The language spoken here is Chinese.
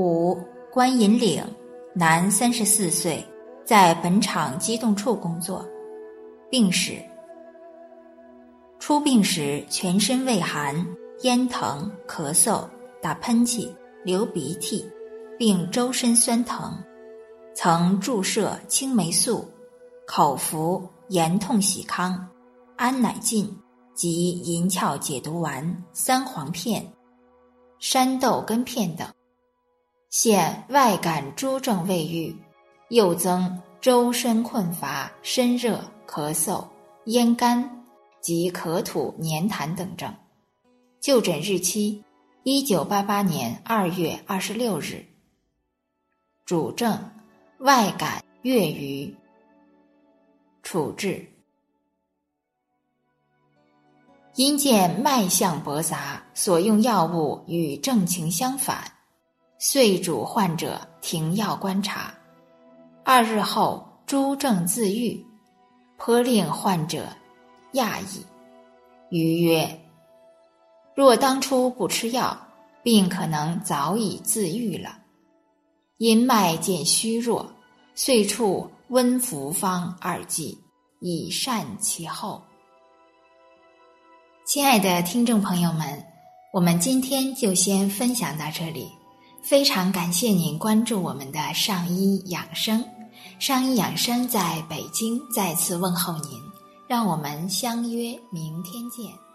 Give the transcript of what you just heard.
五关银岭，男，三十四岁，在本厂机动处工作。病史：出病时全身畏寒、咽疼、咳嗽、打喷嚏、流鼻涕，并周身酸疼，曾注射青霉素、口服盐痛喜康、安乃近及银翘解毒丸、三黄片、山豆根片等。现外感诸症未愈，又增周身困乏、身热、咳嗽、咽干及咳吐、粘痰等症。就诊日期：一九八八年二月二十六日。主症：外感月余。处置：因见脉象驳杂，所用药物与症情相反。遂主患者停药观察，二日后诸症自愈，颇令患者讶异。余曰：“若当初不吃药，病可能早已自愈了。因脉见虚弱，遂处温服方二剂，以善其后。”亲爱的听众朋友们，我们今天就先分享到这里。非常感谢您关注我们的上医养生，上医养生在北京再次问候您，让我们相约明天见。